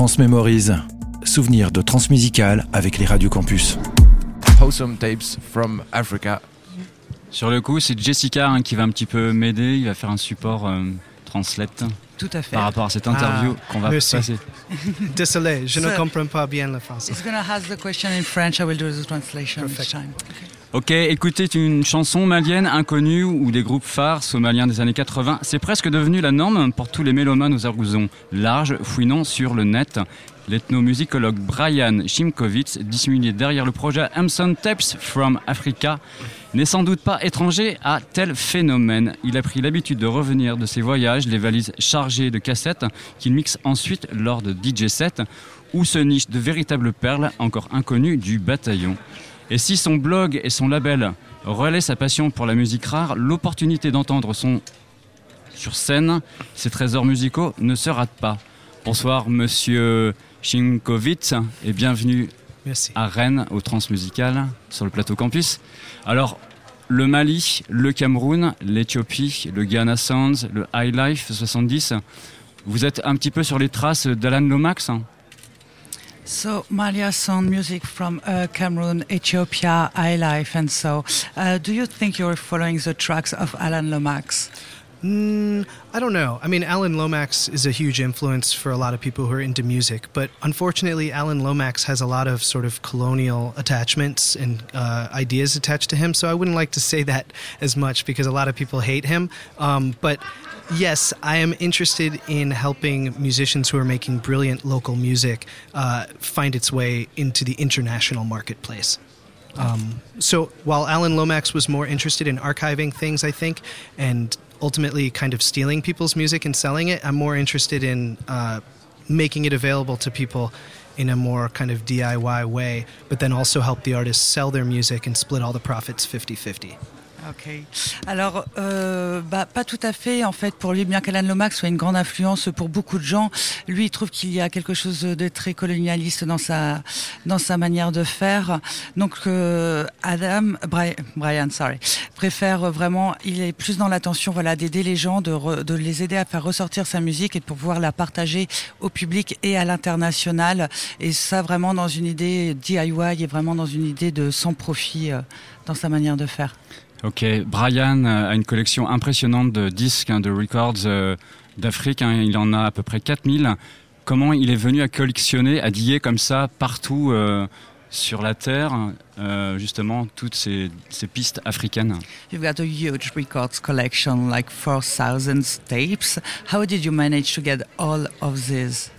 Transmémorise. Souvenir de transmusical avec les radios campus. Wholesome tapes from Africa. Sur le coup, c'est Jessica hein, qui va un petit peu m'aider. Il va faire un support euh, translate. Tout à fait. Par rapport à cette interview Ah, qu'on va merci. passer. Désolé, je ne comprends pas bien le français. He's gonna ask the question in French. I will do the translation each Perfect. time. Ok, écoutez une chanson malienne inconnue ou des groupes phares somaliens des années 80. C'est presque devenu la norme pour tous les mélomanes aux horizons larges, fouinant sur le net. L'ethnomusicologue Brian Shimkovitz, dissimulé derrière le projet Hamson Tapes from Africa, n'est sans doute pas étranger à tel phénomène. Il a pris l'habitude de revenir de ses voyages, les valises chargées de cassettes qu'il mixe ensuite lors de DJ sets, où se nichent de véritables perles encore inconnues du bataillon. Et si son blog et son label relaient sa passion pour la musique rare, l'opportunité d'entendre son sur scène, ses trésors musicaux ne se rate pas. Bonsoir monsieur Shinkovitz et bienvenue Merci. à Rennes au Transmusical sur le plateau campus. Alors le Mali, le Cameroun, l'Éthiopie, le Ghana Sounds, le High Life 70, vous êtes un petit peu sur les traces d'Alan Lomax hein? So Malia sound music from uh, Cameroon, Ethiopia, High Life, and so. Uh, do you think you're following the tracks of Alan Lomax? Mm, I don't know. I mean, Alan Lomax is a huge influence for a lot of people who are into music, but unfortunately, Alan Lomax has a lot of sort of colonial attachments and uh, ideas attached to him. So I wouldn't like to say that as much because a lot of people hate him. Um, but yes, I am interested in helping musicians who are making brilliant local music uh, find its way into the international marketplace. Um, so while Alan Lomax was more interested in archiving things, I think, and ultimately kind of stealing people's music and selling it, I'm more interested in uh, making it available to people in a more kind of DIY way, but then also help the artists sell their music and split all the profits 50 50. Ok. Alors, euh, bah, pas tout à fait. En fait, pour lui, bien qu'Alan Lomax soit une grande influence pour beaucoup de gens, lui, il trouve qu'il y a quelque chose de très colonialiste dans sa dans sa manière de faire. Donc, euh, Adam, Brian, Brian, sorry, préfère vraiment. Il est plus dans l'attention, voilà, d'aider les gens, de, les aider à faire ressortir sa musique et de pouvoir la partager au public et à l'international. Et ça, vraiment dans une idée DIY et vraiment dans une idée de sans profit euh, dans sa manière de faire. Ok, Brian euh, a une collection impressionnante de disques, hein, de records euh, d'Afrique. hein. il en a à peu près 4000. Comment il est venu à collectionner, à diller comme ça partout euh, sur la Terre, euh, justement, toutes ces, ces pistes africaines? You've got a huge records collection, like 4,000 tapes. How did you manage to get all of these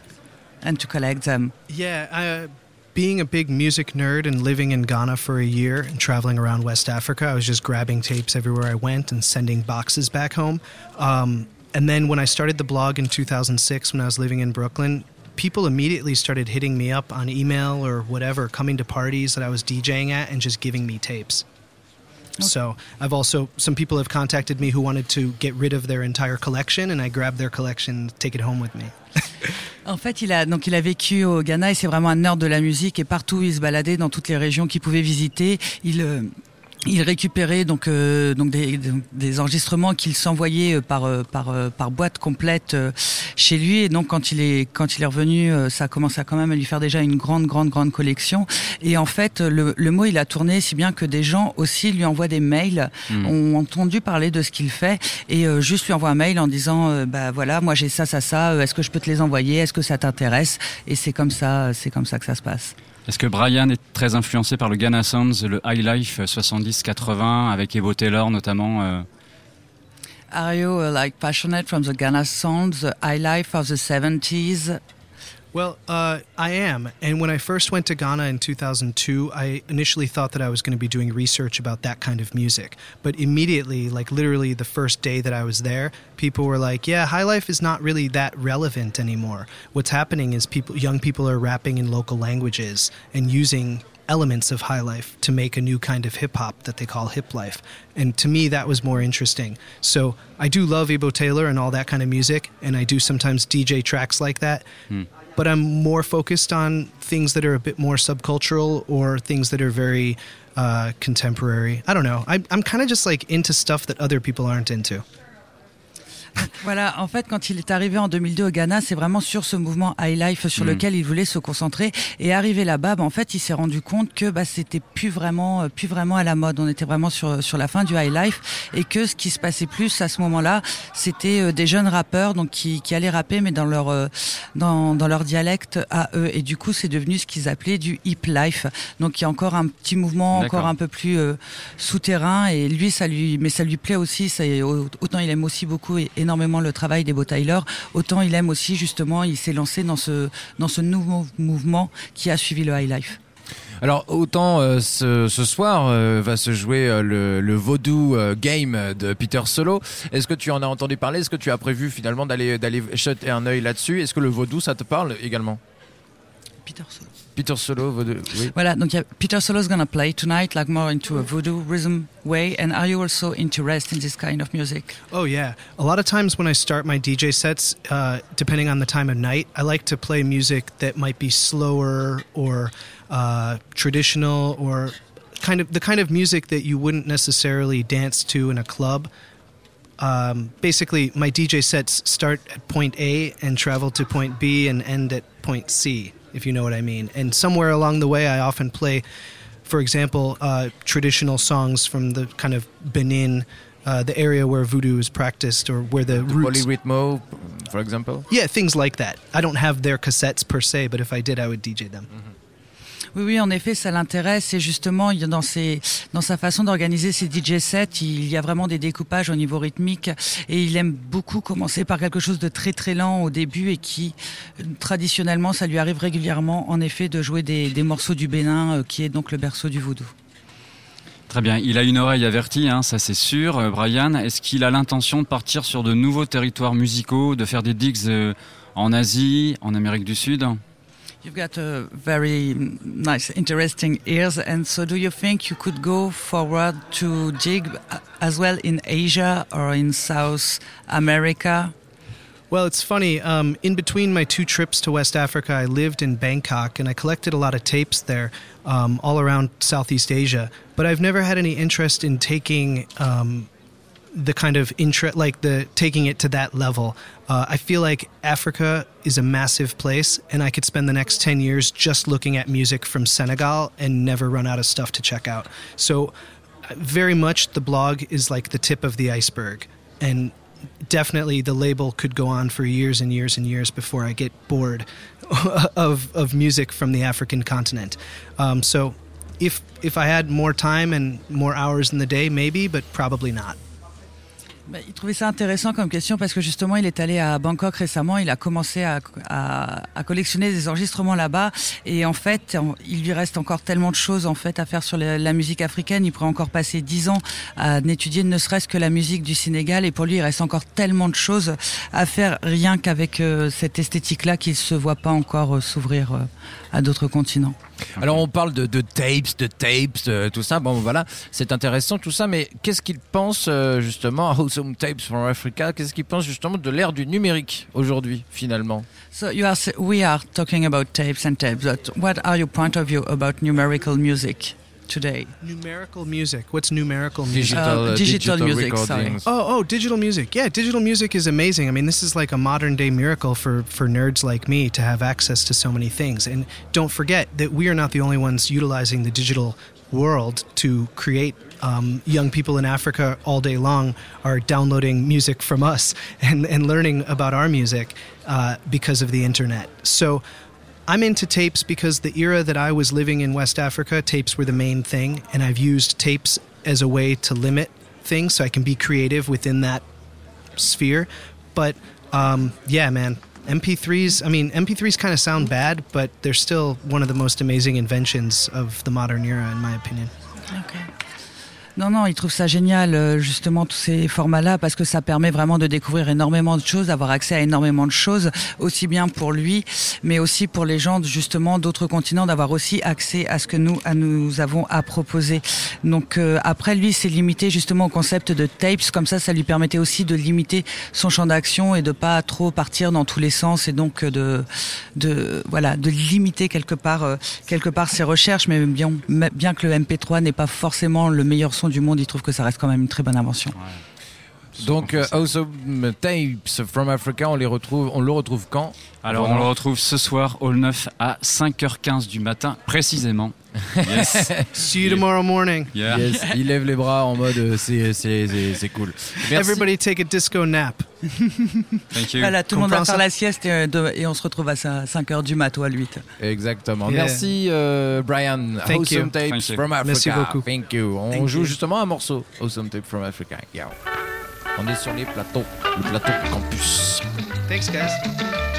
and to collect them? Yeah, uh, being a big music nerd and living in Ghana for a year and traveling around West Africa, I was just grabbing tapes everywhere I went and sending boxes back home. Um, and then when I started the blog in 2006, when I was living in Brooklyn, people immediately started hitting me up on email or whatever, coming to parties that I was DJing at and just giving me tapes. So I've also some people have contacted me who wanted to get rid of their entire collection, and I grabbed their collection, take it home with me. En fait, il a donc il a vécu au Ghana et c'est vraiment un nerd de la musique et partout il se baladait dans toutes les régions qu'il pouvait visiter. Il euh, il récupérait donc euh, donc des, des enregistrements qu'il s'envoyait euh, par euh, par euh, par boîte complète chez lui. Et donc quand il est quand il est revenu ça commence à quand même à lui faire déjà une grande grande grande collection. Et en fait le, le mot il a tourné si bien que des gens aussi lui envoient des mails ont entendu parler de ce qu'il fait et juste lui envoie un mail en disant bah voilà moi j'ai ça ça ça est-ce que je peux te les envoyer? Est-ce que ça t'intéresse? Et c'est comme ça c'est comme ça que ça se passe Est-ce que Brian est très influencé par le Ghana Sounds, le High Life 70-80, avec Evo Taylor notamment euh, Are you uh, like passionate from the Ghana sounds, the high life of the 70s? Well, uh, I am. And when I first went to Ghana in 2002, I initially thought that I was going to be doing research about that kind of music. But immediately, like literally the first day that I was there, people were like, "Yeah, high life is not really that relevant anymore. What's happening is people, young people are rapping in local languages and using elements of high life to make a new kind of hip hop that they call hip life. And to me, that was more interesting. So I do love Ebo Taylor and all that kind of music, and I do sometimes DJ tracks like that. But I'm more focused on things that are a bit more subcultural or things that are very uh, contemporary. I don't know. I, I'm kind of just like into stuff that other people aren't into. Voilà, en fait, quand il est arrivé en 2002 au Ghana, c'est vraiment sur ce mouvement high life sur Mm. lequel il voulait se concentrer. Et arrivé là-bas, bah, en fait, il s'est rendu compte que bah, c'était plus vraiment, euh, plus vraiment à la mode. On était vraiment sur sur la fin du high life et que ce qui se passait plus à ce moment-là, c'était euh, des jeunes rappeurs donc qui, qui allaient rapper mais dans leur euh, dans, dans leur dialecte à eux. Et du coup, c'est devenu ce qu'ils appelaient du hip life. Donc il y a encore un petit mouvement encore un peu plus euh, souterrain et lui ça lui mais ça lui plaît aussi c'est autant il aime aussi beaucoup et énormément le travail des Beau Tyler autant il aime aussi justement il s'est lancé dans ce dans ce nouveau mouvement qui a suivi le high life. Alors autant euh, ce, ce soir euh, va se jouer euh, le, le Vaudou Game de Peter Solo. Est-ce que tu en as entendu parler? Est-ce que tu as prévu finalement d'aller d'aller jeter un œil là-dessus? Est-ce que le Vaudou ça te parle également? Peter Solo. Peter Solo, Vaudou, oui. Voilà, donc il y a Peter Solo's gonna play tonight, like more into a voodoo rhythm way. And are you also interested in this kind of music? Oh yeah. A lot of times when I start my DJ sets, uh, depending on the time of night, I like to play music that might be slower or uh, traditional or kind of the kind of music that you wouldn't necessarily dance to in a club. Um, basically, my DJ sets start at point A and travel to point B and end at point C, if you know what I mean. And somewhere along the way, I often play, for example, uh, traditional songs from the kind of Benin, uh, the area where voodoo is practiced or where the, The roots. Polyrythmo, for example. Yeah, things like that. I don't have their cassettes per se, but if I did, I would DJ them. Oui, oui, en effet, ça l'intéresse. Et justement, dans, sa façon d'organiser ses DJ sets, il y a vraiment des découpages au niveau rythmique. Et il aime beaucoup commencer par quelque chose de très très lent au début et qui, euh, traditionnellement, ça lui arrive régulièrement, en effet, de jouer des, morceaux du Bénin, euh, qui est donc le berceau du vaudou. Très bien, il a une oreille avertie, hein, ça c'est sûr. Euh, Brian, est-ce qu'il a l'intention de partir sur de nouveaux territoires musicaux, de faire des digs en Asie, en Amérique du Sud? You've got a very nice, interesting ears, and so do you think you could go forward to jig as well in Asia or in South America? Well, it's funny. Um, in between my two trips to West Africa, I lived in Bangkok and I collected a lot of tapes there um, all around Southeast Asia. But I've never had any interest in taking um, the kind of interest, like the taking it to that level. Uh, I feel like Africa is a massive place, and I could spend the next 10 years just looking at music from Senegal and never run out of stuff to check out. So, uh, very much the blog is like the tip of the iceberg. And definitely the label could go on for years and years and years before I get bored of, of music from the African continent. Um, so, if, if I had more time and more hours in the day, maybe, but probably not. Il trouvait ça intéressant comme question parce que justement il est allé à Bangkok récemment, il a commencé à, collectionner des enregistrements là-bas et en fait il lui reste encore tellement de choses en fait à faire sur la, musique africaine. Il pourrait encore passer dix ans à n'étudier ne serait-ce que la musique du Sénégal et pour lui il reste encore tellement de choses à faire rien qu'avec euh, cette esthétique-là qu'il se voit pas encore euh, s'ouvrir euh, à d'autres continents. Alors on parle de, de tapes, de tapes, euh, tout ça. Bon voilà, c'est intéressant tout ça. Mais qu'est-ce qu'il pense euh, justement Awesome Tapes from Africa? Qu'est-ce qu'il pense justement de l'ère du numérique aujourd'hui finalement? So you are, we are talking about tapes and tapes, but what are your point of view about numerical music? Today? Numerical music. What's numerical music? Digital, Uh, uh, digital music, recordings. Oh, oh, digital music. Yeah, digital music is amazing. I mean, this is like a modern day miracle for, for nerds like me to have access to so many things. And don't forget that we are not the only ones utilizing the digital world to create. Um, young people in Africa all day long are downloading music from us and, and learning about our music uh, because of the internet. So I'm into tapes because the era that I was living in West Africa, tapes were the main thing, and I've used tapes as a way to limit things so I can be creative within that sphere. But um, yeah, man, MP3s, I mean, MP3s kind of sound bad, but they're still one of the most amazing inventions of the modern era, in my opinion. Non, non, il trouve ça génial, euh, justement, tous ces formats-là, parce que ça permet vraiment de découvrir énormément de choses, d'avoir accès à énormément de choses, aussi bien pour lui, mais aussi pour les gens, justement, d'autres continents, d'avoir aussi accès à ce que nous, à nous avons à proposer. Donc, euh, après, lui, c'est limité, justement, au concept de tapes. Comme ça, ça lui permettait aussi de limiter son champ d'action et de pas trop partir dans tous les sens et donc euh, de, de, voilà, de limiter quelque part, euh, quelque part ses recherches, mais bien, bien que le MP3 n'est pas forcément le meilleur son du monde, il trouve que ça reste quand même une très bonne invention. Donc, euh, Awesome Tapes from Africa, on les retrouve, on le retrouve quand? Alors, on le retrouve ce soir, Hall 9 à 5h15 du matin, précisément. Yes. See you tomorrow morning. Yeah. Yes, il lève les bras en mode euh, c'est c'est cool. Merci. Everybody take a disco nap. Thank you. Voilà, tout le monde va faire la sieste et, euh, de- et on se retrouve à 5h du mat ou à 8. Exactement. Yeah. Merci euh, Brian. Thank awesome you. Tapes Thank you. from Africa. Merci beaucoup. Thank you. On Thank joue you. justement un morceau. Awesome Tapes from Africa. Yeah. On est sur les plateaux, le plateau campus. Thanks, guys.